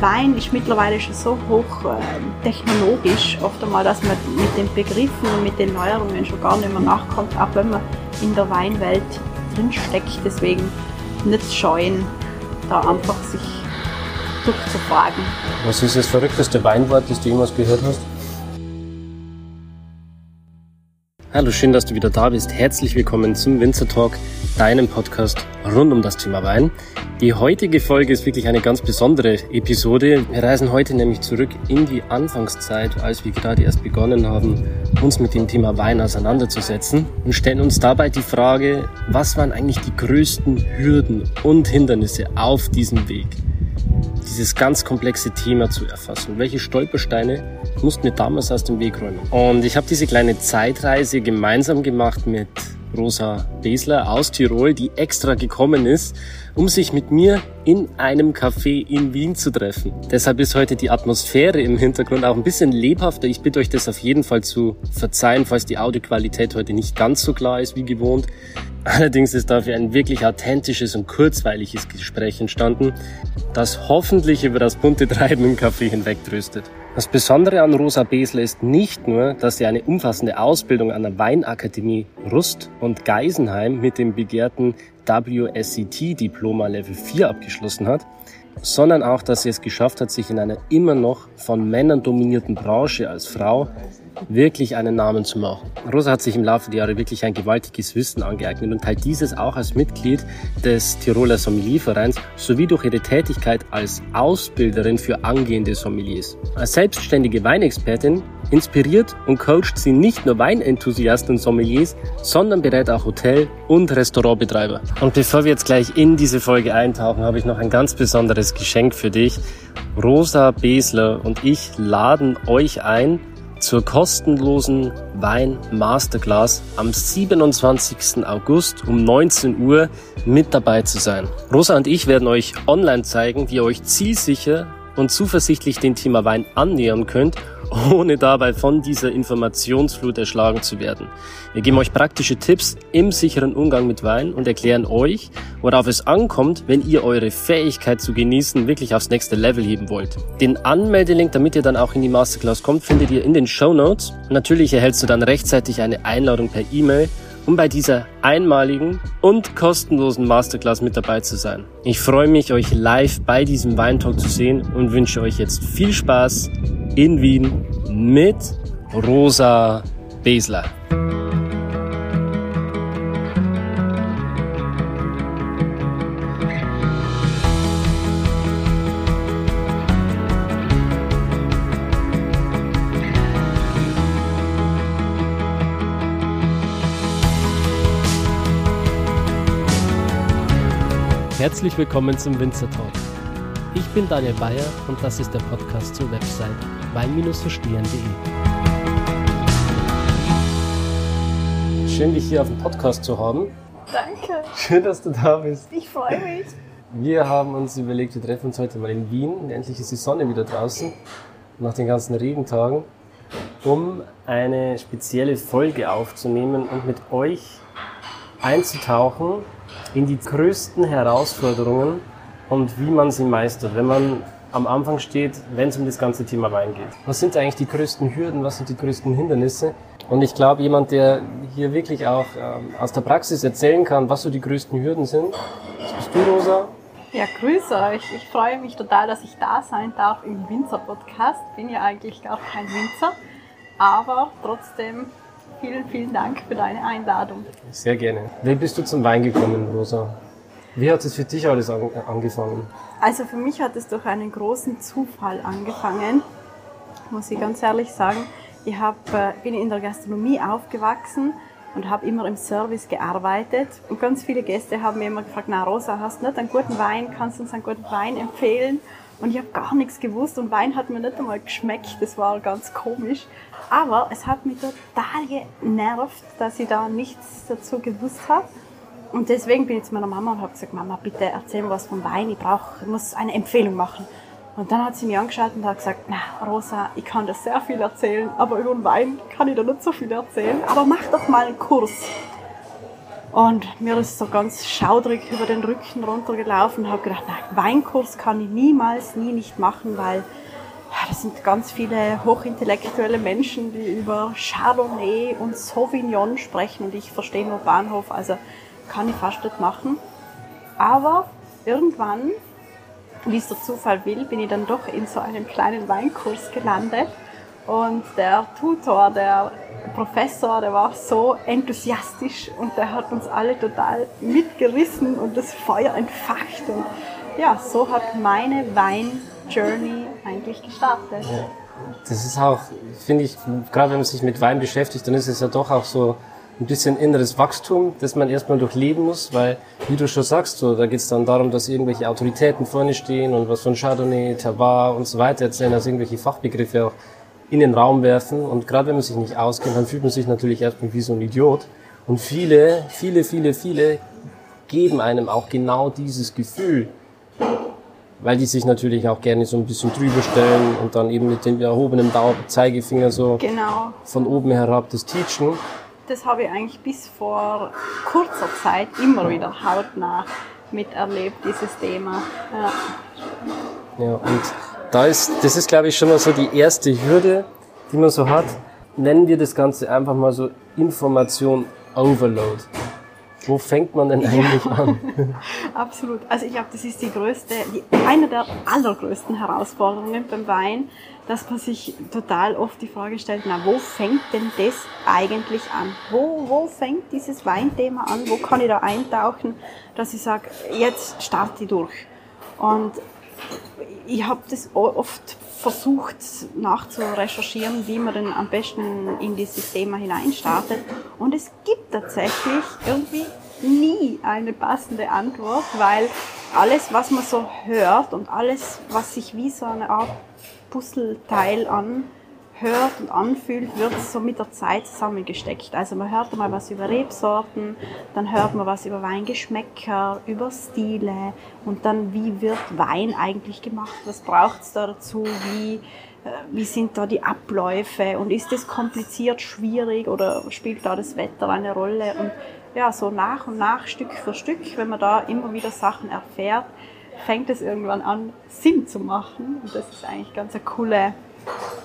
Wein ist mittlerweile schon so hoch äh, technologisch, oft einmal, dass man mit den Begriffen und mit den Neuerungen schon gar nicht mehr nachkommt, auch wenn man in der Weinwelt drinsteckt. Deswegen nicht scheuen, da einfach sich durchzufragen. Was ist das verrückteste Weinwort, das du jemals gehört hast? Hallo, schön, dass du wieder da bist. Herzlich willkommen zum Winzer Talk, deinem Podcast rund um das Thema Wein. Die heutige Folge ist wirklich eine ganz besondere Episode. Wir reisen heute nämlich zurück in die Anfangszeit, als wir gerade erst begonnen haben, uns mit dem Thema Wein auseinanderzusetzen und stellen uns dabei die Frage, was waren eigentlich die größten Hürden und Hindernisse auf diesem Weg? dieses ganz komplexe Thema zu erfassen. Welche Stolpersteine mussten wir damals aus dem Weg räumen? Und ich habe diese kleine Zeitreise gemeinsam gemacht mit Rosa Besler aus Tirol, die extra gekommen ist, um sich mit mir in einem Café in Wien zu treffen. Deshalb ist heute die Atmosphäre im Hintergrund auch ein bisschen lebhafter. Ich bitte euch das auf jeden Fall zu verzeihen, falls die Audioqualität heute nicht ganz so klar ist wie gewohnt. Allerdings ist dafür ein wirklich authentisches und kurzweiliges Gespräch entstanden, das hoffentlich über das bunte Treiben im Café hinwegtröstet. Das Besondere an Rosa Besler ist nicht nur, dass sie eine umfassende Ausbildung an der Weinakademie Rust und Geisenheim mit dem begehrten WSET-Diploma Level 4 abgeschlossen hat, sondern auch, dass sie es geschafft hat, sich in einer immer noch von Männern dominierten Branche als Frau wirklich einen Namen zu machen. Rosa hat sich im Laufe der Jahre wirklich ein gewaltiges Wissen angeeignet und teilt dieses auch als Mitglied des Tiroler Sommeliervereins sowie durch ihre Tätigkeit als Ausbilderin für angehende Sommeliers. Als selbstständige Weinexpertin inspiriert und coacht sie nicht nur Weinenthusiasten und Sommeliers, sondern berät auch Hotel- und Restaurantbetreiber. Und bevor wir jetzt gleich in diese Folge eintauchen, habe ich noch ein ganz besonderes Geschenk für dich. Rosa Besler und ich laden euch ein, zur kostenlosen Wein Masterclass am 27. August um 19 Uhr mit dabei zu sein. Rosa und ich werden euch online zeigen, wie ihr euch zielsicher und zuversichtlich dem Thema Wein annähern könnt ohne dabei von dieser Informationsflut erschlagen zu werden. Wir geben euch praktische Tipps im sicheren Umgang mit Wein und erklären euch, worauf es ankommt, wenn ihr eure Fähigkeit zu genießen wirklich aufs nächste Level heben wollt. Den Anmeldelink, damit ihr dann auch in die Masterclass kommt, findet ihr in den Show Notes. Natürlich erhältst du dann rechtzeitig eine Einladung per E-Mail um bei dieser einmaligen und kostenlosen Masterclass mit dabei zu sein. Ich freue mich, euch live bei diesem Weintalk zu sehen und wünsche euch jetzt viel Spaß in Wien mit Rosa Besler. Herzlich willkommen zum Winzer Talk. Ich bin Daniel Bayer und das ist der Podcast zur Website wein-verstehen.de. Schön, dich hier auf dem Podcast zu haben. Danke. Schön, dass du da bist. Ich freue mich. Wir haben uns überlegt, wir treffen uns heute mal in Wien. Endlich ist die Sonne wieder draußen, nach den ganzen Regentagen, um eine spezielle Folge aufzunehmen und mit euch einzutauchen in die größten Herausforderungen und wie man sie meistert, wenn man am Anfang steht, wenn es um das ganze Thema Wein geht. Was sind eigentlich die größten Hürden, was sind die größten Hindernisse? Und ich glaube, jemand, der hier wirklich auch ähm, aus der Praxis erzählen kann, was so die größten Hürden sind, das bist du, Rosa. Ja, grüße euch. Ich freue mich total, dass ich da sein darf im Winzer-Podcast. Bin ja eigentlich gar kein Winzer, aber trotzdem vielen, vielen Dank für deine Einladung. Sehr gerne. Wie bist du zum Wein gekommen, Rosa? Wie hat es für dich alles angefangen? Also für mich hat es durch einen großen Zufall angefangen, muss ich ganz ehrlich sagen. Ich hab, äh, bin in der Gastronomie aufgewachsen und habe immer im Service gearbeitet. Und ganz viele Gäste haben mir immer gefragt, na Rosa, hast du nicht einen guten Wein? Kannst du uns einen guten Wein empfehlen? Und ich habe gar nichts gewusst und Wein hat mir nicht einmal geschmeckt. Das war ganz komisch. Aber es hat mich total genervt, dass ich da nichts dazu gewusst habe. Und deswegen bin ich zu meiner Mama und habe gesagt, Mama, bitte erzähl mir was vom Wein, ich, brauch, ich muss eine Empfehlung machen. Und dann hat sie mich angeschaut und hat gesagt, na Rosa, ich kann dir sehr viel erzählen, aber über den Wein kann ich dir nicht so viel erzählen, aber mach doch mal einen Kurs. Und mir ist so ganz schaudrig über den Rücken runtergelaufen und habe gedacht, nein, Weinkurs kann ich niemals, nie nicht machen, weil das sind ganz viele hochintellektuelle Menschen, die über Chardonnay und Sauvignon sprechen und ich verstehe nur Bahnhof, also kann ich fast nicht machen. Aber irgendwann, wie es der Zufall will, bin ich dann doch in so einem kleinen Weinkurs gelandet und der Tutor, der Professor, der war so enthusiastisch und der hat uns alle total mitgerissen und das Feuer entfacht. Und ja, so hat meine Wein-Journey eigentlich gestartet. Ja. Das ist auch, finde ich, gerade wenn man sich mit Wein beschäftigt, dann ist es ja doch auch so ein bisschen inneres Wachstum, das man erstmal durchleben muss, weil, wie du schon sagst, so, da geht es dann darum, dass irgendwelche Autoritäten vorne stehen und was von Chardonnay, Terroir und so weiter erzählen, also irgendwelche Fachbegriffe auch in den Raum werfen. Und gerade wenn man sich nicht auskennt, dann fühlt man sich natürlich erstmal wie so ein Idiot. Und viele, viele, viele, viele geben einem auch genau dieses Gefühl, weil die sich natürlich auch gerne so ein bisschen drüber stellen und dann eben mit dem erhobenen Zeigefinger so genau. von oben herab das teachen. Das habe ich eigentlich bis vor kurzer Zeit immer wieder hautnah miterlebt, dieses Thema. Ja, ja und da ist, das ist glaube ich schon mal so die erste Hürde, die man so hat. Nennen wir das Ganze einfach mal so Information Overload. Wo fängt man denn eigentlich ja, an? Absolut. Also ich glaube, das ist die größte, die, eine der allergrößten Herausforderungen beim Wein, dass man sich total oft die Frage stellt, na, wo fängt denn das eigentlich an? Wo, wo fängt dieses Weinthema an? Wo kann ich da eintauchen, dass ich sage, jetzt starte ich durch? Und ich habe das oft versucht nachzurecherchieren, wie man denn am besten in dieses Thema hineinstartet. Und es gibt tatsächlich irgendwie nie eine passende Antwort, weil alles, was man so hört und alles, was sich wie so eine Art Puzzleteil an hört und anfühlt, wird so mit der Zeit zusammengesteckt. Also man hört mal was über Rebsorten, dann hört man was über Weingeschmäcker, über Stile und dann wie wird Wein eigentlich gemacht, was braucht es da dazu, wie, äh, wie sind da die Abläufe? Und ist das kompliziert, schwierig oder spielt da das Wetter eine Rolle? Und ja, so nach und nach, Stück für Stück, wenn man da immer wieder Sachen erfährt, fängt es irgendwann an, Sinn zu machen. Und das ist eigentlich ganz eine coole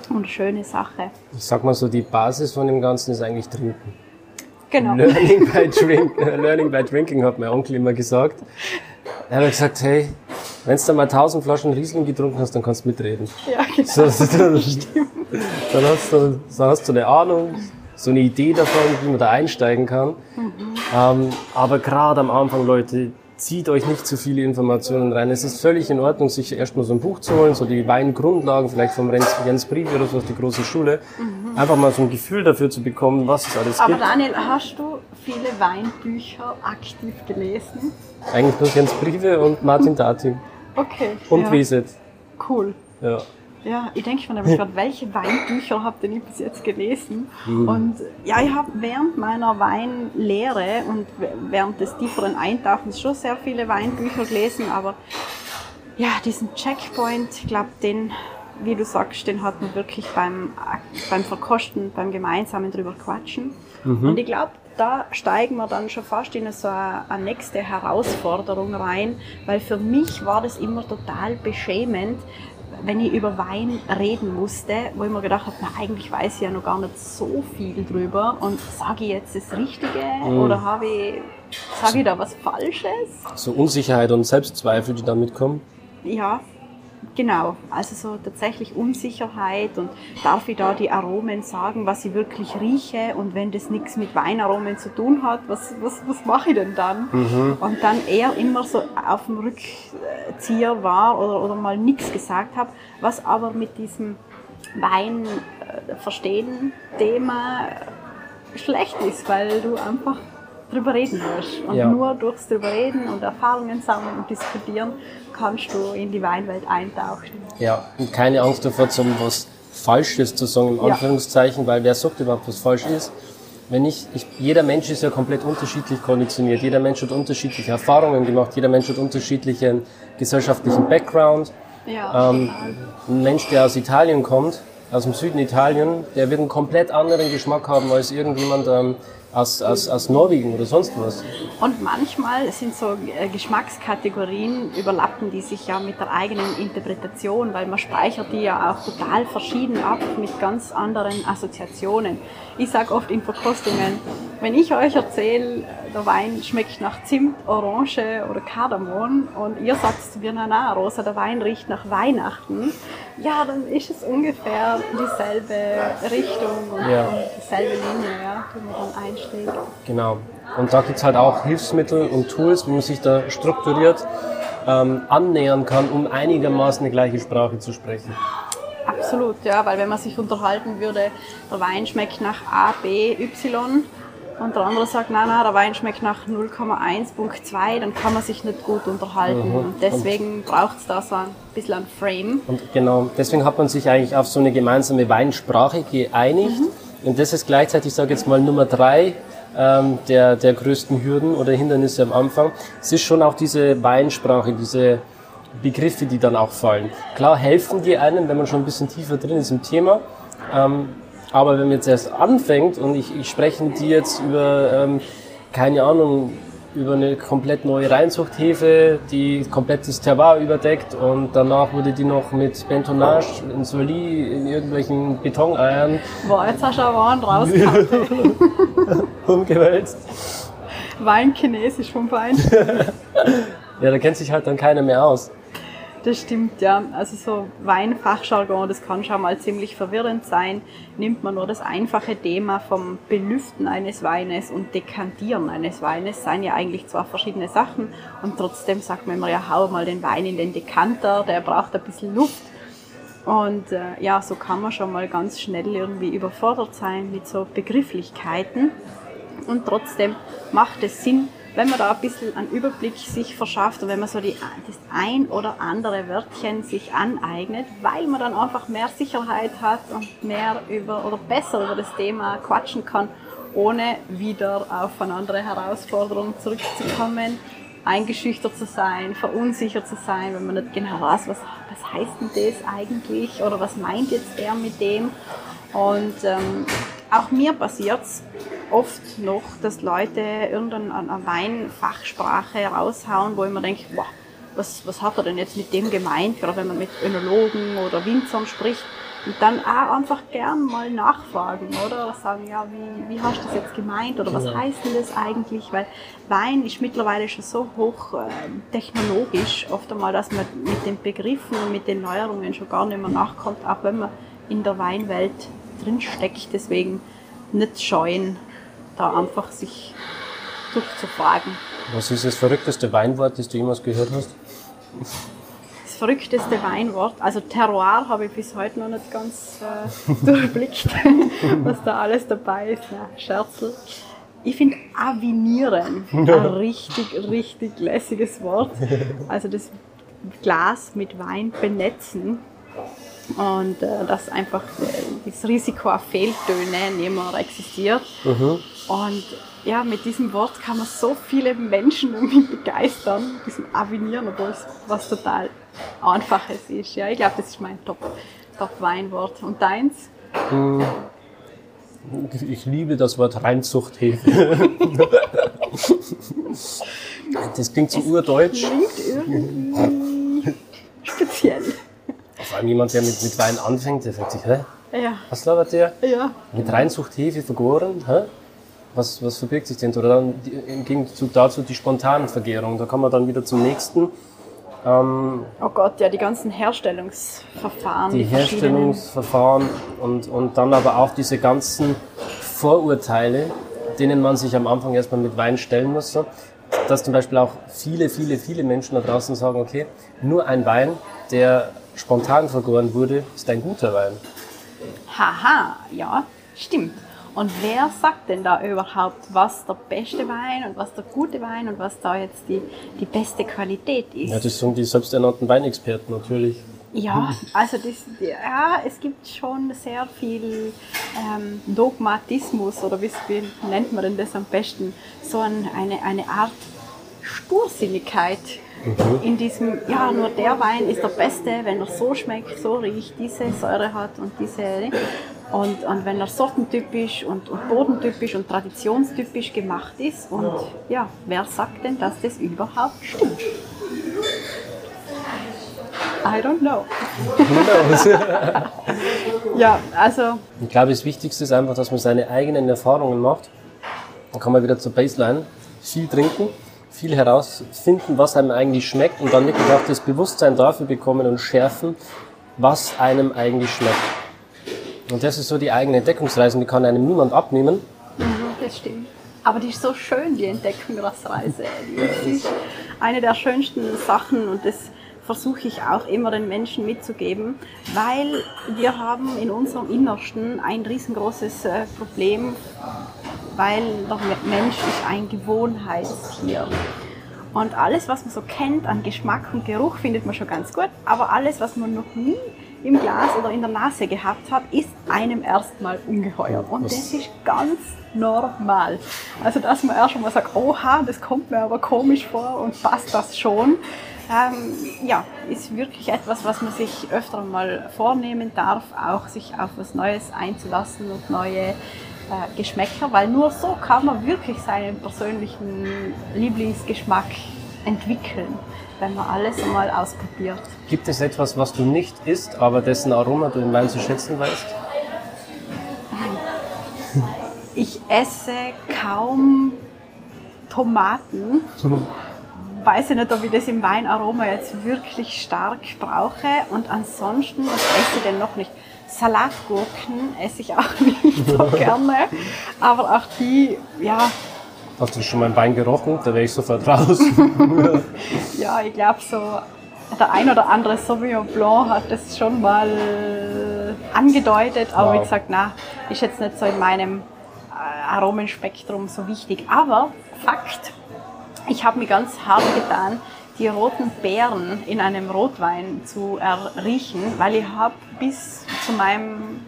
und schöne Sache. Ich sag mal so, die Basis von dem Ganzen ist eigentlich Trinken. Genau. Learning by, drink, learning by drinking, hat mein Onkel immer gesagt. Er hat gesagt, hey, wenn du mal tausend Flaschen Riesling getrunken hast, dann kannst du mitreden. Ja, genau. So, dann, dann, hast du, dann hast du eine Ahnung, so eine Idee davon, wie man da einsteigen kann. Mhm. Ähm, aber gerade am Anfang, Leute, zieht euch nicht zu viele Informationen rein. Es ist völlig in Ordnung, sich erstmal so ein Buch zu holen, so die Weingrundlagen, vielleicht vom Jens Brief oder so aus der großen Schule. Mhm. Einfach mal so ein Gefühl dafür zu bekommen, was es alles Aber gibt. Aber Daniel, hast du viele Weinbücher aktiv gelesen? Eigentlich nur Jens Briefe und Martin Dating. Okay. Und ja. Wieset. Cool. Ja. Ja, ich denke mir nämlich gerade, welche Weinbücher habt ihr bis jetzt gelesen? Mhm. Und ja, ich habe während meiner Weinlehre und während des tieferen Eintauchens schon sehr viele Weinbücher gelesen, aber ja, diesen Checkpoint, ich glaube, den, wie du sagst, den hat man wirklich beim, beim Verkosten, beim gemeinsamen drüber quatschen. Mhm. Und ich glaube, da steigen wir dann schon fast in so eine, eine, nächste Herausforderung rein, weil für mich war das immer total beschämend, wenn ich über Wein reden musste, wo ich mir gedacht habe, na, eigentlich weiß ich ja noch gar nicht so viel drüber und sage ich jetzt das Richtige mhm. oder habe ich, sage ich da was Falsches? So Unsicherheit und Selbstzweifel, die damit kommen? Ja, Genau, also so tatsächlich Unsicherheit und darf ich da die Aromen sagen, was ich wirklich rieche und wenn das nichts mit Weinaromen zu tun hat, was, was, was mache ich denn dann? Mhm. Und dann eher immer so auf dem Rückzieher war oder, oder mal nichts gesagt habe, was aber mit diesem Wein äh, verstehen Thema schlecht ist, weil du einfach drüber reden musst. Und ja. nur durchs drüber reden und Erfahrungen sammeln und diskutieren kannst du in die Weinwelt eintauchen. Ja, und keine Angst davor, zum was Falsches zu sagen, im Anführungszeichen, ja. weil wer sagt überhaupt, was falsch ist? Wenn ich, ich, jeder Mensch ist ja komplett unterschiedlich konditioniert, jeder Mensch hat unterschiedliche Erfahrungen gemacht, jeder Mensch hat unterschiedlichen gesellschaftlichen Background. Ja, ähm, ein Mensch, der aus Italien kommt, aus dem Süden Italien, der wird einen komplett anderen Geschmack haben als irgendjemand ähm, aus, aus, aus Norwegen oder sonst was. Und manchmal sind so äh, Geschmackskategorien, überlappen die sich ja mit der eigenen Interpretation, weil man speichert die ja auch total verschieden ab mit ganz anderen Assoziationen. Ich sage oft in Verkostungen, wenn ich euch erzähle, der Wein schmeckt nach Zimt, Orange oder Kardamom und ihr sagt zu mir, na na, Rosa, der Wein riecht nach Weihnachten, ja, dann ist es ungefähr dieselbe Richtung und, Ja. und dieselbe Linie, ja, die man dann Genau. Und da gibt's halt auch Hilfsmittel und Tools, wie man sich da strukturiert ähm, annähern kann, um einigermaßen die gleiche Sprache zu sprechen. Absolut, ja, weil wenn man sich unterhalten würde, der Wein schmeckt nach A, B, Y und der andere sagt, nein, nein, der Wein schmeckt nach 0,1.2, dann kann man sich nicht gut unterhalten. Und deswegen braucht es da so ein bisschen ein Frame. Und genau, deswegen hat man sich eigentlich auf so eine gemeinsame Weinsprache geeinigt. Und das ist gleichzeitig, ich sage jetzt mal, Nummer drei ähm, der, der größten Hürden oder Hindernisse am Anfang. Es ist schon auch diese Weinsprache, diese Begriffe, die dann auch fallen. Klar helfen die einem, wenn man schon ein bisschen tiefer drin ist im Thema. Ähm, aber wenn man jetzt erst anfängt und ich, ich spreche dir jetzt über, ähm, keine Ahnung, über eine komplett neue Reinzuchthefe, die komplettes Terroir überdeckt und danach wurde die noch mit Bentonage in Soli in irgendwelchen Betoneiern Boah, jetzt hast du aber einen rausgehauen. umgewälzt. Wein chinesisch vom Wein. Ja, da kennt sich halt dann keiner mehr aus. Das stimmt, ja. Also so Weinfachjargon, das kann schon mal ziemlich verwirrend sein. Nimmt man nur das einfache Thema vom Belüften eines Weines und Dekantieren eines Weines, seien ja eigentlich zwei verschiedene Sachen. Und trotzdem sagt man immer, ja, hau mal den Wein in den Dekanter, der braucht ein bisschen Luft. Und äh, ja, so kann man schon mal ganz schnell irgendwie überfordert sein mit so Begrifflichkeiten. Und trotzdem macht es Sinn, wenn man da ein bisschen einen Überblick sich verschafft und wenn man so die, das ein oder andere Wörtchen sich aneignet, weil man dann einfach mehr Sicherheit hat und mehr über oder besser über das Thema quatschen kann, ohne wieder auf eine andere Herausforderung zurückzukommen, eingeschüchtert zu sein, verunsichert zu sein, wenn man nicht genau weiß, was, was heißt denn das eigentlich oder was meint jetzt er mit dem. Und ähm, auch mir passiert es oft noch, dass Leute irgendeine eine Weinfachsprache raushauen, wo ich mir denke, boah, was, was hat er denn jetzt mit dem gemeint, gerade wenn man mit Önologen oder Winzern spricht. Und dann auch einfach gern mal nachfragen, oder? Oder sagen, ja, wie, wie hast du das jetzt gemeint? Oder was Genau. heißt denn das eigentlich? Weil Wein ist mittlerweile schon so hoch äh, technologisch, oft einmal, dass man mit den Begriffen und mit den Neuerungen schon gar nicht mehr nachkommt, auch wenn man in der Weinwelt drinsteckt. Deswegen nicht scheuen, da einfach sich durchzufragen. Was ist das verrückteste Weinwort, das du jemals gehört hast? Das verrückteste Weinwort, also Terroir habe ich bis heute noch nicht ganz äh, durchblickt, was da alles dabei ist. Ja, Scherzel. Ich finde Avinieren ein richtig, richtig lässiges Wort. Also das Glas mit Wein benetzen und äh, dass einfach äh, das Risiko auf Fehltöne nicht mehr existiert. Und ja, mit diesem Wort kann man so viele Menschen irgendwie begeistern, diesem Avinieren, obwohl es was total Einfaches ist. Ja, ich glaube, das ist mein Top, Top-Weinwort. Und deins? Ich liebe das Wort Reinzuchthefe. das klingt so urdeutsch. Klingt irgendwie speziell. Vor allem jemand, der mit, mit Wein anfängt, der fragt sich, hä? Ja, Was labert der? ja. Mit Reinzuchthefe vergoren? Hä? Was, was verbirgt sich denn? Oder dann die, im Gegenzug dazu die spontane Vergärung. Da kommen wir dann wieder zum nächsten. Ähm, Oh Gott, ja, die ganzen Herstellungsverfahren. die verschiedenen. Herstellungsverfahren und, und dann aber auch diese ganzen Vorurteile, denen man sich am Anfang erstmal mit Wein stellen muss. So. Dass zum Beispiel auch viele, viele, viele Menschen da draußen sagen, okay, nur ein Wein, der spontan vergoren wurde, ist ein guter Wein. Haha, ja, stimmt. Und wer sagt denn da überhaupt, was der beste Wein und was der gute Wein und was da jetzt die, die beste Qualität ist? Ja, das sind die selbsternannten Weinexperten natürlich. Ja, also das, ja, es gibt schon sehr viel ähm, Dogmatismus oder wie, wie nennt man denn das am besten? So ein, eine, eine Art Stursinnigkeit mhm. in diesem, ja, nur der Wein ist der beste, wenn er so schmeckt, so riecht, diese Säure hat und diese. Und, und wenn er sortentypisch und, und bodentypisch und traditionstypisch gemacht ist. Und ja, wer sagt denn, dass das überhaupt stimmt? I don't know. ja, also. Ich glaube, das Wichtigste ist einfach, dass man seine eigenen Erfahrungen macht. Dann kann man wieder zur Baseline viel trinken, viel herausfinden, was einem eigentlich schmeckt und dann wirklich auch das Bewusstsein dafür bekommen und schärfen, was einem eigentlich schmeckt. Und das ist so die eigene Entdeckungsreise die kann einem niemand abnehmen. Mhm, das stimmt. Aber die ist so schön, die Entdeckungsreise. Die ist eine der schönsten Sachen und das versuche ich auch immer den Menschen mitzugeben, weil wir haben in unserem Innersten ein riesengroßes äh, Problem, weil der Mensch ist ein Gewohnheitstier. Und alles, was man so kennt an Geschmack und Geruch, findet man schon ganz gut. Aber alles, was man noch nie im Glas oder in der Nase gehabt hat, ist einem erstmal ungeheuer. Und das ist ganz normal. Also, dass man erst mal sagt, oha, das kommt mir aber komisch vor und passt das schon ähm, ja, ist wirklich etwas, was man sich öfter mal vornehmen darf, auch sich auf was Neues einzulassen und neue äh, Geschmäcker, weil nur so kann man wirklich seinen persönlichen Lieblingsgeschmack entwickeln, wenn man alles einmal ausprobiert. Gibt es etwas, was du nicht isst, aber dessen Aroma du in Wein zu schätzen weißt? Ich esse kaum Tomaten. weiß ich nicht, ob ich das im Weinaroma jetzt wirklich stark brauche. Und ansonsten, was esse ich denn noch nicht? Salatgurken esse ich auch nicht so gerne. Aber auch die, ja. Hast du schon mal einen Wein gerochen? Da wäre ich sofort raus. ja, ich glaube so, der ein oder andere Sauvignon Blanc hat das schon mal angedeutet. Aber wow. wie gesagt, na, ist jetzt nicht so in meinem äh, Aromenspektrum so wichtig. Aber Fakt, ich habe mir ganz hart getan, die roten Beeren in einem Rotwein zu erriechen, weil ich habe bis zu meinem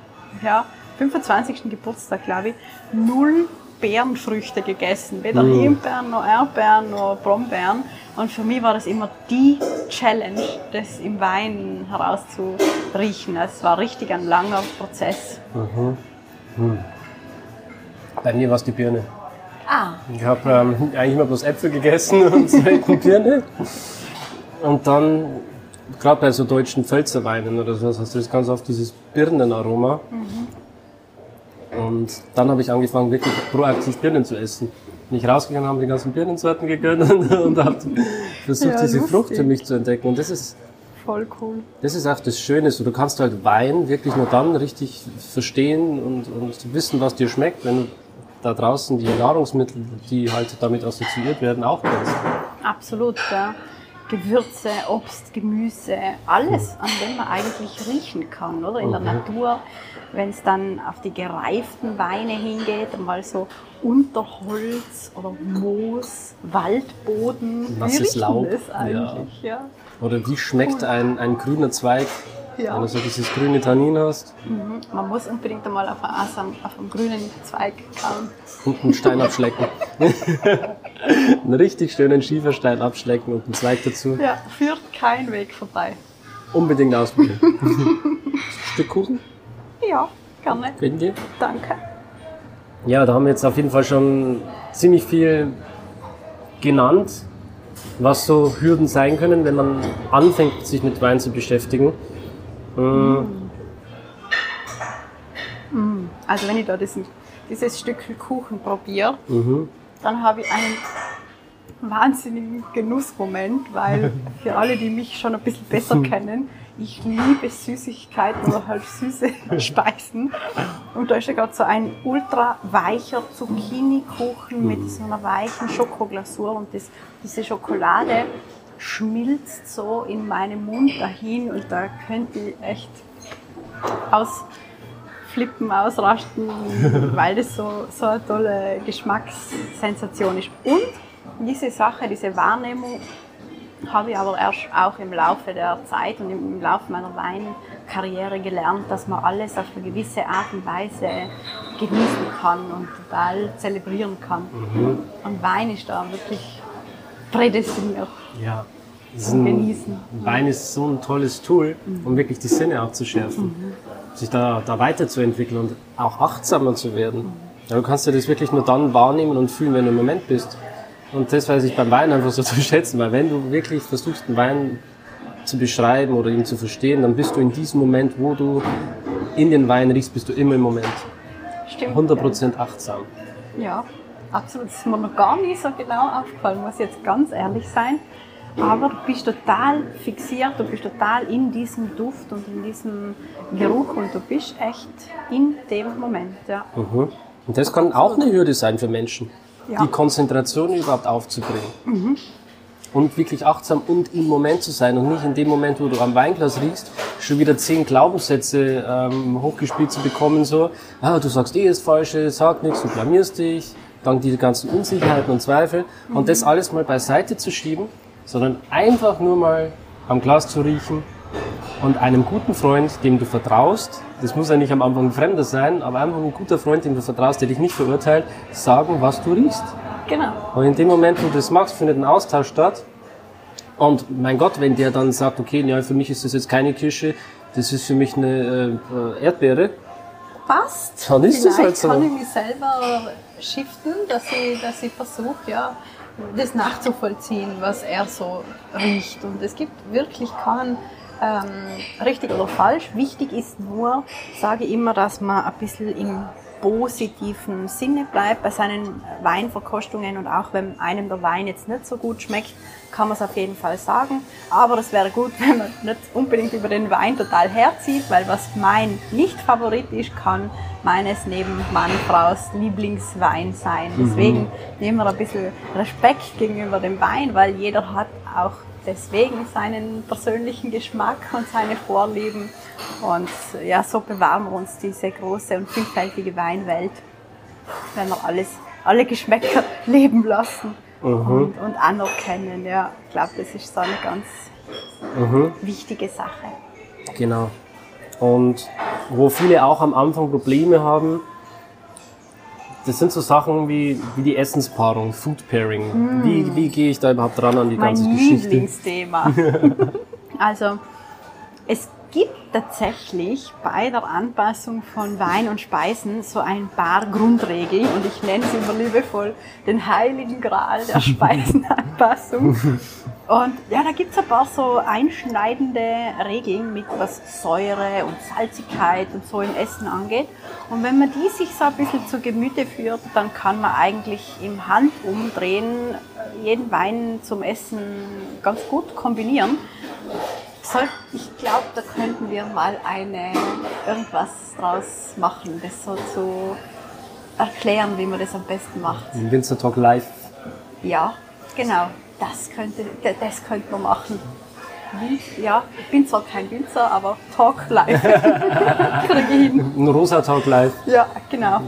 ja, 25. Geburtstag, glaube ich, null Beerenfrüchte gegessen. Weder mm. Himbeeren, noch Erdbeeren, noch Brombeeren. Und für mich war das immer die Challenge, das im Wein herauszuriechen. Es war richtig ein langer Prozess. Mhm. Mhm. Bei mir war es die Birne. Ah. Ich habe ähm, eigentlich immer bloß Äpfel gegessen und selten Birne. Und dann, gerade bei so deutschen Pfälzerweinen oder so, hast du das ganz oft dieses Birnenaroma. Mhm. Und dann habe ich angefangen, wirklich proaktiv Birnen zu essen. Bin ich rausgegangen, habe die ganzen Birnensorten gegönnt und habe versucht, ja, diese Frucht für mich zu entdecken. Und das ist voll cool. Das ist auch das Schöne. So, du kannst halt Wein wirklich nur dann richtig verstehen und, und wissen, was dir schmeckt, wenn du da draußen die Nahrungsmittel, die halt damit assoziiert werden, auch kennst. Absolut, ja. Gewürze, Obst, Gemüse, alles, an dem man eigentlich riechen kann, oder? In der mhm. Natur, wenn es dann auf die gereiften Weine hingeht, mal so Unterholz oder Moos, Waldboden. Nasses Laub. Das eigentlich, ja. ja. Oder wie schmeckt cool. ein, ein grüner Zweig ja. Wenn du so dieses grüne Tannin hast. Mhm. Man muss unbedingt einmal auf, einem, auf grünen Zweig kauen. Und einen Stein abschlecken. einen richtig schönen Schieferstein abschlecken und einen Zweig dazu. Ja, führt kein Weg vorbei. Unbedingt ausprobieren. Stück Kuchen? Ja, gerne. Bitte dir? Danke. Ja, da haben wir jetzt auf jeden Fall schon ziemlich viel genannt, was so Hürden sein können, wenn man anfängt, sich mit Wein zu beschäftigen. Mm. Mm. Also wenn ich da diesen, dieses Stück Kuchen probiere, mhm. dann habe ich einen wahnsinnigen Genussmoment, weil für alle, die mich schon ein bisschen besser kennen, ich liebe Süßigkeiten oder halt süße Speisen. Und da ist ja gerade so ein ultra weicher Zucchini-Kuchen mit so einer weichen Schokoglasur und das, diese Schokolade schmilzt so in meinem Mund dahin und da könnte ich echt ausflippen, ausrasten, weil das so, so eine tolle Geschmackssensation ist. Und diese Sache, diese Wahrnehmung habe ich aber erst auch im Laufe der Zeit und im Laufe meiner Weinkarriere gelernt, dass man alles auf eine gewisse Art und Weise genießen kann und total zelebrieren kann. Mhm. Und Wein ist da wirklich prädestiniert. Ja. Zum Genießen. Wein ist so ein tolles Tool, um wirklich die Sinne auch zu schärfen, sich da, da weiterzuentwickeln und auch achtsamer zu werden. Ja, du kannst ja das wirklich nur dann wahrnehmen und fühlen, wenn du im Moment bist. Und das weiß ich beim Wein einfach so zu schätzen, weil wenn du wirklich versuchst, einen Wein zu beschreiben oder ihn zu verstehen, dann bist du in diesem Moment, wo du in den Wein riechst, bist du immer im Moment. Stimmt. 100% achtsam. Ja, absolut. Das ist mir noch gar nicht so genau aufgefallen, muss ich jetzt ganz ehrlich sein. Aber du bist total fixiert, du bist total in diesem Duft und in diesem Geruch und du bist echt in dem Moment. Ja. Mhm. Und das kann auch eine Hürde sein für Menschen, Ja. die Konzentration überhaupt aufzubringen. Und wirklich achtsam und im Moment zu sein und nicht in dem Moment, wo du am Weinglas riechst, schon wieder zehn Glaubenssätze ähm, hochgespielt zu bekommen, so, ah, du sagst eh das Falsche, sag nichts, du blamierst dich, dann die ganzen Unsicherheiten und Zweifel und das alles mal beiseite zu schieben, sondern einfach nur mal am Glas zu riechen und einem guten Freund, dem du vertraust, das muss ja nicht am Anfang ein Fremder sein, aber einfach ein guter Freund, dem du vertraust, der dich nicht verurteilt, sagen, was du riechst. Genau. Und in dem Moment, wo du das machst, findet ein Austausch statt. Und mein Gott, wenn der dann sagt, okay, ja, für mich ist das jetzt keine Kirsche, das ist für mich eine äh, Erdbeere, Passt. Dann ist das Vielleicht halt so. kann ich mich selber shiften, dass ich, dass ich versuche, ja, das nachzuvollziehen, was er so riecht. Und es gibt wirklich kein ähm, richtig oder falsch. Wichtig ist nur, sage ich immer, dass man ein bisschen im positiven Sinne bleibt bei seinen Weinverkostungen und auch wenn einem der Wein jetzt nicht so gut schmeckt, kann man es auf jeden Fall sagen. Aber es wäre gut, wenn man nicht unbedingt über den Wein total herzieht, weil was mein Nicht-Favorit ist, kann meines neben Mann, Fraus Lieblingswein sein. Deswegen nehmen wir ein bisschen Respekt gegenüber dem Wein, weil jeder hat auch deswegen seinen persönlichen Geschmack und seine Vorlieben. Und ja, so bewahren wir uns diese große und vielfältige Weinwelt, wenn wir alles, alle Geschmäcker leben lassen und, und anerkennen. Ja, ich glaube, das ist so eine ganz wichtige Sache. Genau. Und wo viele auch am Anfang Probleme haben, das sind so Sachen wie, wie die Essenspaarung, Food Pairing. Wie, wie gehe ich da überhaupt dran an die mein ganze Geschichte? Lieblingsthema. also, es gibt tatsächlich bei der Anpassung von Wein und Speisen so ein paar Grundregeln und ich nenne sie immer liebevoll den heiligen Gral der Speisenanpassung. Und ja, da gibt's ein paar so einschneidende Regeln mit was Säure und Salzigkeit und so im Essen angeht. Und wenn man die sich so ein bisschen zu Gemüte führt, dann kann man eigentlich im Handumdrehen äh, jeden Wein zum Essen ganz gut kombinieren. Ich glaube, da könnten wir mal eine irgendwas draus machen, das so zu erklären, wie man das am besten macht. Winzer Talk Live. Ja, genau. Das könnte, das könnte man machen. Ja, ich bin zwar kein Winzer, aber Talk live. Kriege ich hin. Ein Rosa Talk Live. Ja, genau.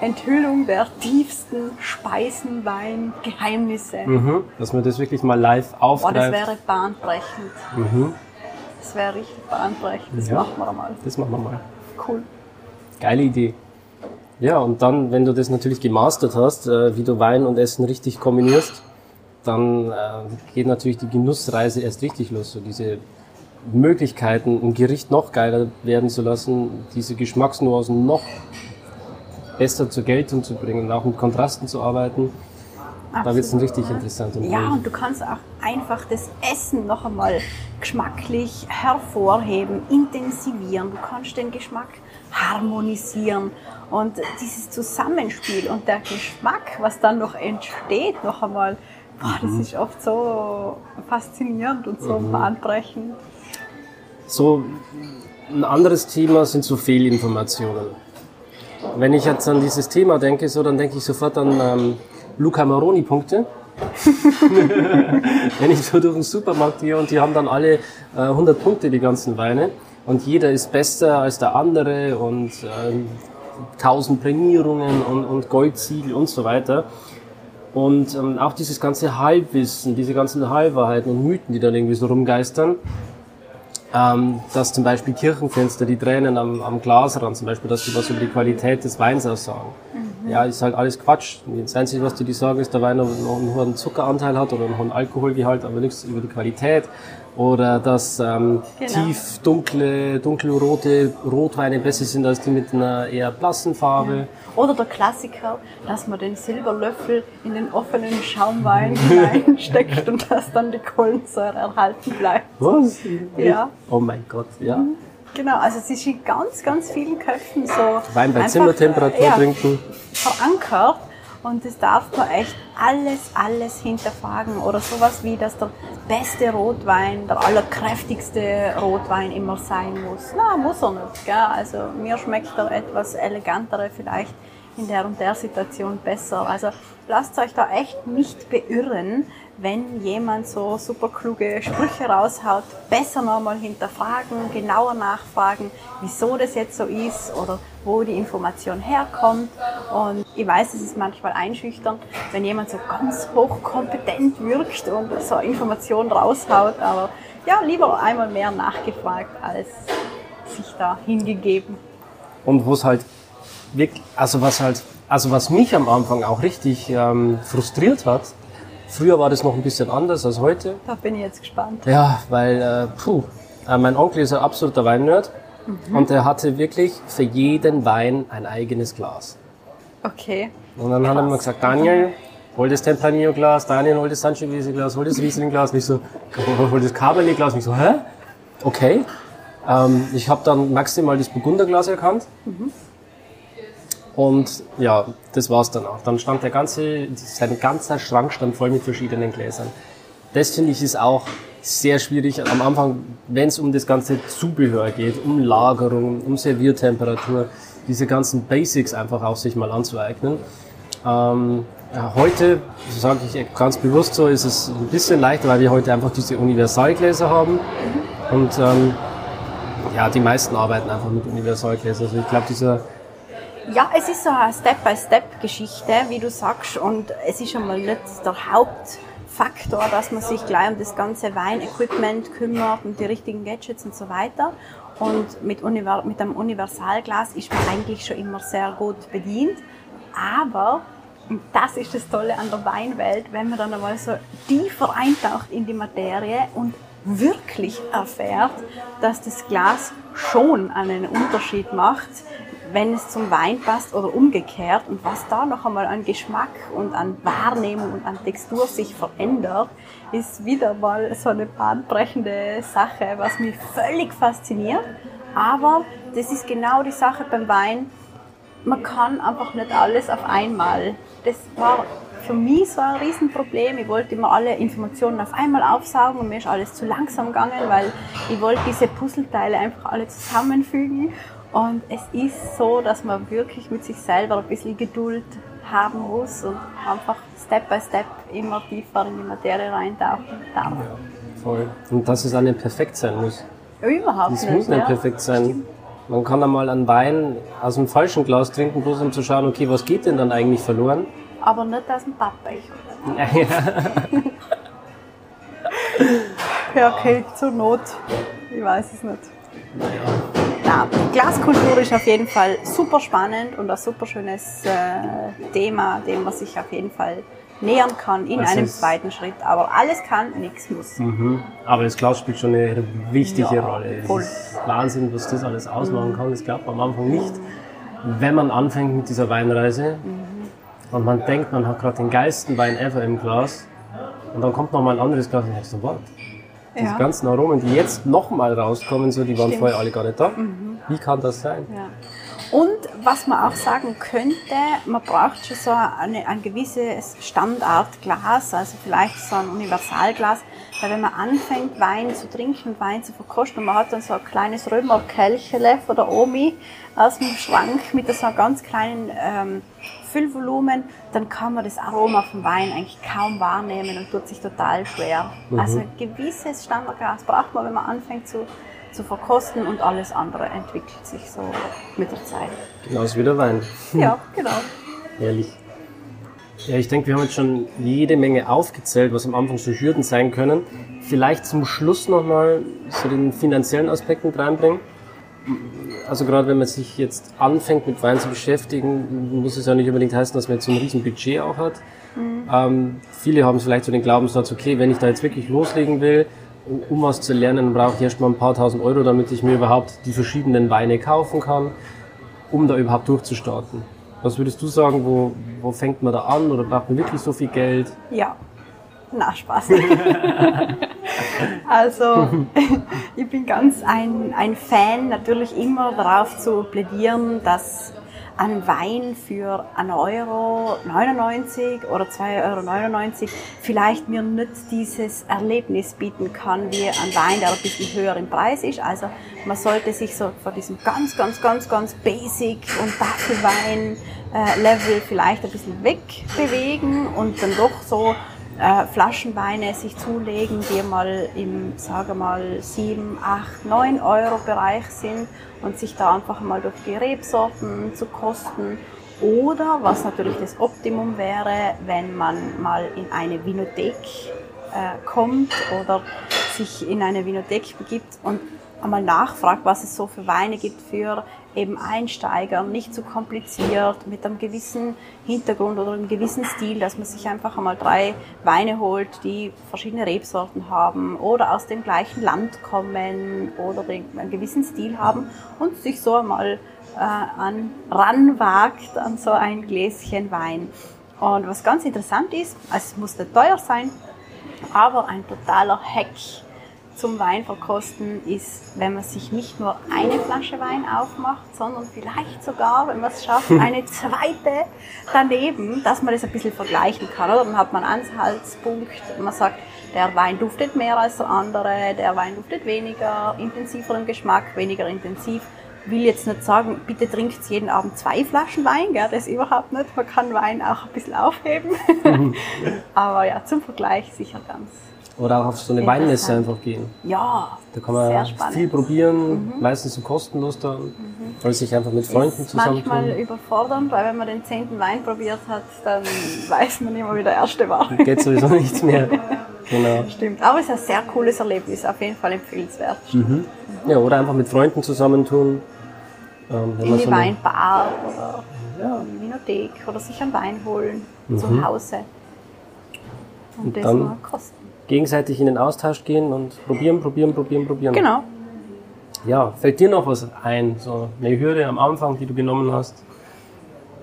Enthüllung der tiefsten Speisen, Wein, Geheimnisse. Mhm. Dass man das wirklich mal live Boah, das aufgreift. wäre bahnbrechend. Das wäre richtig bahnbrechend. Das Ja. machen wir mal. das machen wir mal. Cool. Geile Idee. Ja, und dann, wenn du das natürlich gemastert hast, äh, wie du Wein und Essen richtig kombinierst, dann äh, geht natürlich die Genussreise erst richtig los. So diese Möglichkeiten, ein Gericht noch geiler werden zu lassen, diese Geschmacksnuancen noch besser zur Geltung zu bringen und auch mit Kontrasten zu arbeiten. Da wird es dann richtig interessant. Und Ja, und du kannst auch einfach das Essen noch einmal geschmacklich hervorheben, intensivieren. Du kannst den Geschmack harmonisieren und dieses Zusammenspiel und der Geschmack, was dann noch entsteht, noch einmal, boah, das ist oft so faszinierend und so bahnbrechend. So ein anderes Thema sind so Fehlinformationen. Wenn ich jetzt an dieses Thema denke, so dann denke ich sofort an ähm, Luca Maroni Punkte. Wenn ich so durch den Supermarkt gehe und die haben dann alle äh, 100 Punkte, die ganzen Weine. Und jeder ist besser als der andere und ähm, 1000 Prämierungen und, und Goldsiegel und so weiter. Und ähm, auch dieses ganze Halbwissen, diese ganzen Halbwahrheiten und Mythen, die dann irgendwie so rumgeistern, ähm, dass zum Beispiel Kirchenfenster, die Tränen am, am Glasrand zum Beispiel, dass sie was über die Qualität des Weins aussagen. Ja, ist halt alles Quatsch. Das Einzige, was die, die sagen, ist, der Wein noch einen hohen Zuckeranteil hat oder einen hohen Alkoholgehalt, aber nichts über die Qualität. Oder dass ähm, Genau. tief dunkle, dunkelrote Rotweine besser sind als die mit einer eher blassen Farbe. Oder der Klassiker, dass man den Silberlöffel in den offenen Schaumwein hineinsteckt und dass dann die Kohlensäure erhalten bleibt. Was? Ja. Oh mein Gott, ja. Genau, also es ist in ganz, ganz vielen Köpfen so Wein bei einfach, Zimmertemperatur ja, trinken. verankert und das darf man echt alles, alles hinterfragen oder sowas wie, dass der beste Rotwein, der allerkräftigste Rotwein immer sein muss. Na, muss er nicht, gell? Also mir schmeckt der etwas elegantere vielleicht in der und der Situation besser. Also lasst euch da echt nicht beirren, wenn jemand so super kluge Sprüche raushaut, besser nochmal hinterfragen, genauer nachfragen, wieso das jetzt so ist oder wo die Information herkommt. Und ich weiß, es ist manchmal einschüchternd, wenn jemand so ganz hochkompetent wirkt und so Informationen raushaut, aber ja, lieber einmal mehr nachgefragt als sich da hingegeben. Und wo es halt wirklich, also was halt, also was mich am Anfang auch richtig ähm, frustriert hat, früher war das noch ein bisschen anders als heute. Da bin ich jetzt gespannt. Ja, weil, äh, puh, äh, mein Onkel ist ein absoluter Weinnerd und er hatte wirklich für jeden Wein ein eigenes Glas. Okay. Und dann hat er mir gesagt, Daniel, hol das Tempranillo-Glas, Daniel, hol das Sangiovese-Glas, hol das Riesling-Glas. Und ich so, hol das Cabernet-Glas. Und ich so, hä? Okay. Ähm, ich habe dann maximal das Burgunderglas erkannt. Und ja, das war's dann auch. Dann stand der ganze, sein ganzer Schrank stand voll mit verschiedenen Gläsern. Das finde ich ist auch sehr schwierig am Anfang, wenn es um das ganze Zubehör geht, um Lagerung, um Serviertemperatur, diese ganzen Basics einfach auch sich mal anzueignen. Ähm, heute, so sage ich ganz bewusst so, ist es ein bisschen leichter, weil wir heute einfach diese Universalgläser haben. Und ähm, ja, die meisten arbeiten einfach mit Universalgläsern. Also ich glaube, dieser Ja, es ist so eine Step-by-Step-Geschichte, wie du sagst, und es ist schon mal nicht der Hauptfaktor, dass man sich gleich um das ganze Weinequipment kümmert und die richtigen Gadgets und so weiter. Und mit, Univer mit einem Universalglas ist man eigentlich schon immer sehr gut bedient. Aber, und das ist das Tolle an der Weinwelt, wenn man dann einmal so tiefer eintaucht in die Materie und wirklich erfährt, dass das Glas schon einen Unterschied macht, wenn es zum Wein passt oder umgekehrt und was da noch einmal an Geschmack und an Wahrnehmung und an Textur sich verändert, ist wieder mal so eine bahnbrechende Sache, was mich völlig fasziniert. Aber das ist genau die Sache beim Wein. Man kann einfach nicht alles auf einmal. Das war für mich so ein Riesenproblem. Ich wollte immer alle Informationen auf einmal aufsaugen und mir ist alles zu langsam gegangen, weil ich wollte diese Puzzleteile einfach alle zusammenfügen. Und es ist so, dass man wirklich mit sich selber ein bisschen Geduld haben muss und einfach Step by Step immer tiefer in die Materie reintauchen darf. voll. Und dass es auch nicht perfekt sein muss. Überhaupt Es nicht. muss nicht ja. perfekt sein. Man kann einmal einen Wein aus dem falschen Glas trinken, bloß um zu schauen, okay, was geht denn dann eigentlich verloren? Aber nicht aus dem Pappbecher. Ja, okay, zur Not. Ich weiß es nicht. Ja, Glaskultur ist auf jeden Fall super spannend und ein super schönes äh, Thema, dem man sich auf jeden Fall nähern kann in Das einem zweiten Schritt. Aber alles kann, nichts muss. Mhm. Aber das Glas spielt schon eine wichtige Ja, Rolle. voll. Es ist Wahnsinn, was das alles ausmachen kann. Das glaubt man am Anfang nicht. Wenn man anfängt mit dieser Weinreise und man denkt, man hat gerade den geilsten Wein ever im Glas und dann kommt noch mal ein anderes Glas und denkst so, what? Diese Ja. ganzen Aromen, die jetzt noch mal rauskommen, so, die waren Stimmt. Mhm. vorher alle gar nicht da. Wie kann das sein? Ja. Und was man auch sagen könnte, man braucht schon so eine, ein gewisses Standardglas, also vielleicht so ein Universalglas, weil wenn man anfängt, Wein zu trinken und Wein zu verkosten, und man hat dann so ein kleines Römerkelchele von der Omi aus dem Schrank mit so einem ganz kleinen ähm, Füllvolumen, dann kann man das Aroma vom Wein eigentlich kaum wahrnehmen und tut sich total schwer. Also ein gewisses Standardglas braucht man, wenn man anfängt zu, zu verkosten und alles andere entwickelt sich so mit der Zeit. Genauso wie der Wein. Ja, genau. Ehrlich. Ja, ich denke, wir haben jetzt schon jede Menge aufgezählt, was am Anfang so Hürden sein können. Vielleicht zum Schluss nochmal zu den finanziellen Aspekten mit reinbringen. Also gerade wenn man sich jetzt anfängt mit Wein zu beschäftigen, muss es ja nicht unbedingt heißen, dass man jetzt so ein riesen Budget auch hat. Mhm. Ähm, viele haben vielleicht so den Glaubenssatz, okay, wenn ich da jetzt wirklich loslegen will, um was zu lernen, brauche ich erstmal ein paar tausend Euro, damit ich mir überhaupt die verschiedenen Weine kaufen kann, um da überhaupt durchzustarten. Was würdest du sagen, wo, wo fängt man da an oder braucht man wirklich so viel Geld? Ja, na Spaß. also ich bin ganz ein, ein Fan, natürlich immer darauf zu plädieren, dass an Wein für 1,99 Euro oder 2,99 Euro vielleicht mir nicht dieses Erlebnis bieten kann wie ein Wein, der ein bisschen höher im Preis ist. Also man sollte sich so von diesem ganz, ganz, ganz, ganz basic und Tafelwein äh, vielleicht ein bisschen wegbewegen und dann doch so äh, Flaschenweine sich zulegen, die mal im, sage mal, 7, 8, 9 Euro Bereich sind und sich da einfach mal durch die Rebsorten zu kosten. Oder was natürlich das Optimum wäre, wenn man mal in eine Vinothek äh, kommt oder sich in eine Vinothek begibt und einmal nachfragt, was es so für Weine gibt für eben Einsteiger, nicht zu kompliziert, mit einem gewissen Hintergrund oder einem gewissen Stil, dass man sich einfach einmal drei Weine holt, die verschiedene Rebsorten haben oder aus dem gleichen Land kommen oder einen gewissen Stil haben und sich so einmal äh, an, ranwagt an so ein Gläschen Wein. Und was ganz interessant ist, es muss nicht teuer sein, aber ein totaler Hack zum Weinverkosten ist, wenn man sich nicht nur eine Flasche Wein aufmacht, sondern vielleicht sogar, wenn man es schafft, eine zweite daneben, dass man das ein bisschen vergleichen kann. Oder? Dann hat man einen Anhaltspunkt, man sagt, der Wein duftet mehr als der andere, der Wein duftet weniger, intensiver im Geschmack, weniger intensiv. Will jetzt nicht sagen, bitte trinkt jeden Abend zwei Flaschen Wein, gell? das überhaupt nicht. Man kann Wein auch ein bisschen aufheben. Aber ja, zum Vergleich sicher ganz oder auch auf so eine Weinmesse einfach gehen. Ja, Da kann man viel probieren, mhm. meistens so kostenlos dann, mhm. oder sich einfach mit Freunden ist zusammentun. manchmal überfordernd, weil wenn man den zehnten Wein probiert hat, dann weiß man immer, wie der erste war. Geht sowieso nichts mehr. Genau. Stimmt, aber es ist ein sehr cooles Erlebnis, auf jeden Fall empfehlenswert. Mhm. Ja, oder einfach mit Freunden zusammentun. Ähm, In die so Weinbar oder ja. Winothek oder sich einen Wein holen mhm. zu Hause. Und, und das dann, mal kosten gegenseitig in den Austausch gehen und probieren, probieren, probieren, probieren. Genau. Ja, fällt dir noch was ein? So eine Hürde am Anfang, die du genommen hast?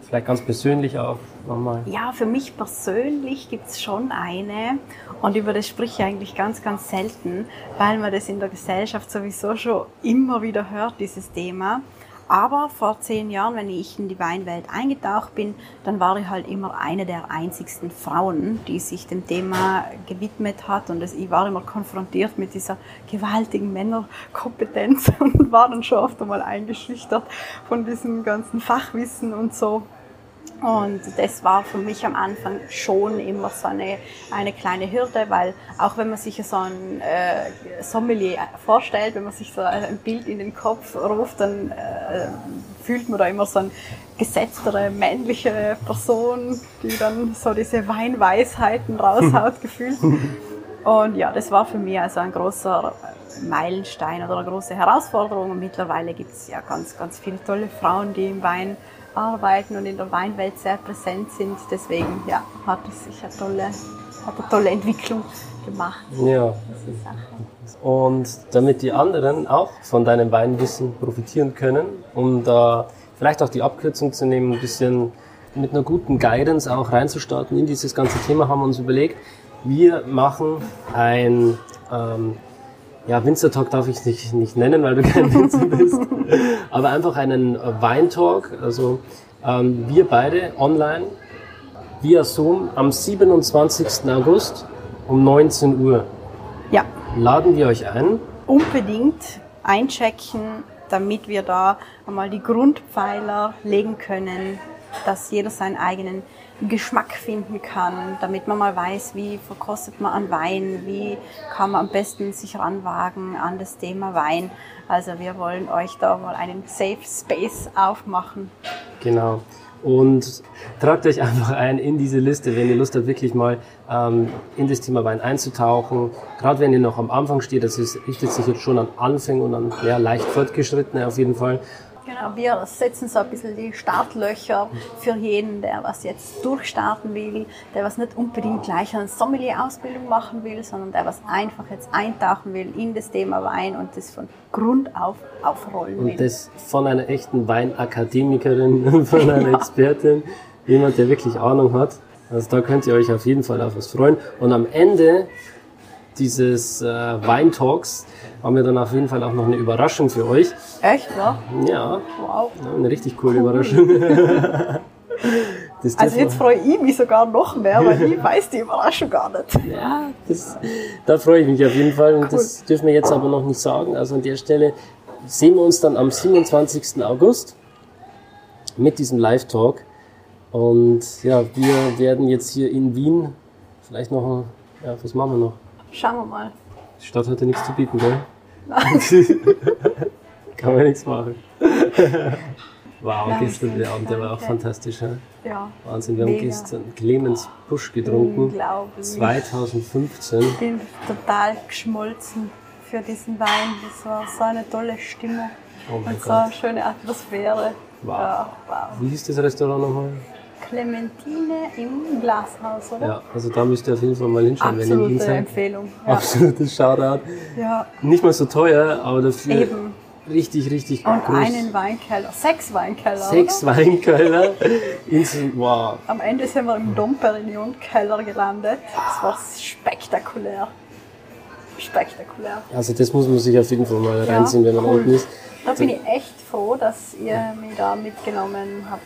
Vielleicht ganz persönlich auch nochmal. Ja, für mich persönlich gibt es schon eine und über das spreche ich eigentlich ganz, ganz selten, weil man das in der Gesellschaft sowieso schon immer wieder hört, dieses Thema. Aber vor zehn Jahren, wenn ich in die Weinwelt eingetaucht bin, dann war ich halt immer eine der einzigsten Frauen, die sich dem Thema gewidmet hat. Und ich war immer konfrontiert mit dieser gewaltigen Männerkompetenz und war dann schon oft einmal eingeschüchtert von diesem ganzen Fachwissen und so. Und das war für mich am Anfang schon immer so eine, eine kleine Hürde, weil auch wenn man sich so ein äh, Sommelier vorstellt, wenn man sich so ein Bild in den Kopf ruft, dann äh, fühlt man da immer so eine gesetztere männliche Person, die dann so diese Weinweisheiten raushaut, gefühlt. Und ja, das war für mich also ein großer Meilenstein oder eine große Herausforderung. Und mittlerweile gibt es ja ganz, ganz viele tolle Frauen, die im Wein arbeiten und in der Weinwelt sehr präsent sind. Deswegen ja, hat es sich eine tolle, hat eine tolle Entwicklung gemacht. Ja. Und damit die anderen auch von deinem Weinwissen profitieren können, um da vielleicht auch die Abkürzung zu nehmen, ein bisschen mit einer guten Guidance auch reinzustarten in dieses ganze Thema, haben wir uns überlegt, wir machen ein ähm, ja, Winzer-Talk darf ich nicht, nicht nennen, weil du kein Winzer bist, aber einfach einen Weintalk, also ähm, wir beide online via Zoom am 27. August um 19 Uhr. Ja. Laden wir euch ein? Unbedingt einchecken, damit wir da einmal die Grundpfeiler legen können, dass jeder seinen eigenen Geschmack finden kann, damit man mal weiß, wie verkostet man an Wein, wie kann man am besten sich ranwagen an das Thema Wein. Also wir wollen euch da mal einen Safe Space aufmachen. Genau. und tragt euch einfach ein in diese Liste, wenn ihr Lust habt, wirklich mal ähm, in das Thema Wein einzutauchen. Gerade wenn ihr noch am Anfang steht, das ist, richtet sich jetzt schon an Anfänger und an ja, leicht Fortgeschrittene auf jeden Fall. Genau, wir setzen so ein bisschen die Startlöcher für jeden, der was jetzt durchstarten will, der was nicht unbedingt gleich eine Sommelier-Ausbildung machen will, sondern der was einfach jetzt eintauchen will in das Thema Wein und das von Grund auf aufrollen will. Und das von einer echten Weinakademikerin, von einer ja. Expertin, jemand, der wirklich Ahnung hat. Also da könnt ihr euch auf jeden Fall auf was freuen. Und am Ende dieses äh, Weintalks haben wir dann auf jeden Fall auch noch eine Überraschung für euch. Echt, ja? Ja. Wow. Eine richtig coole cool. Überraschung. also jetzt freue ich mich sogar noch mehr, weil ich weiß die Überraschung gar nicht. Ja, das, da freue ich mich auf jeden Fall und cool. das dürfen wir jetzt aber noch nicht sagen. Also an der Stelle sehen wir uns dann am 27. August mit diesem Live-Talk. Und ja, wir werden jetzt hier in Wien vielleicht noch, ein, ja, was machen wir noch? Schauen wir mal. Die Stadt hatte nichts zu bieten, gell? Kann man nichts machen. wow, Nein, gestern der Abend, der war auch fantastisch. Ja? ja Wahnsinn, wir mega. haben gestern Clemens Busch getrunken. Unglaublich. 2015. Ich bin total geschmolzen für diesen Wein. Das war so eine tolle Stimmung oh und Gott. so eine schöne Atmosphäre. Wow. Ja, wow. Wie hieß das Restaurant nochmal? Clementine im Glashaus, oder? Ja, also da müsst ihr auf jeden Fall mal hinschauen, Absolute wenn ihr in Wien seid. Empfehlung. Ja. Absolutes Shoutout. Ja. Nicht mal so teuer, aber dafür Eben. richtig, richtig Und groß. einen Weinkeller, sechs Weinkeller. Sechs oder? Weinkeller. wow. Am Ende sind wir im Dom Perignon Keller gelandet. Das war spektakulär. Spektakulär. Also das muss man sich auf jeden Fall mal reinziehen, wenn man cool. unten ist. Da bin ich echt froh, dass ihr mich da mitgenommen habt.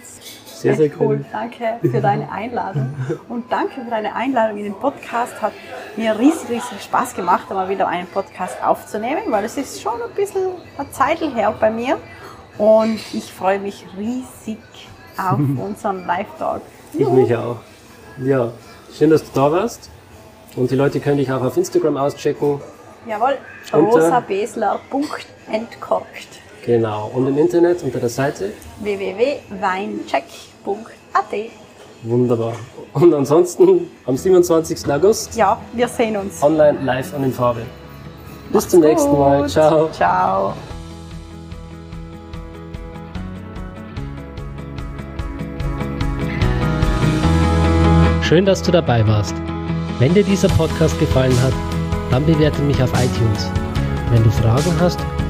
Sehr, sehr cool. Danke für deine Einladung. Und danke für deine Einladung in den Podcast. Hat mir riesig, riesig Spaß gemacht, mal wieder einen Podcast aufzunehmen, weil es ist schon ein bisschen eine Zeit her bei mir. Und ich freue mich riesig auf unseren Live-Talk. Ich mich auch. Ja, schön, dass du da warst. Und die Leute können dich auch auf Instagram auschecken. Jawohl, rosabesler.entkorkt. Genau, und im Internet unter der Seite www.weincheck.com www.ccc.at. Wunderbar. Und ansonsten am 27. August. Ja, wir sehen uns. Online, live und in Farbe. Bis Macht's zum nächsten Mal. Ciao. Ciao. Schön, dass du dabei warst. Wenn dir dieser Podcast gefallen hat, dann bewerte mich auf iTunes. Wenn du Fragen hast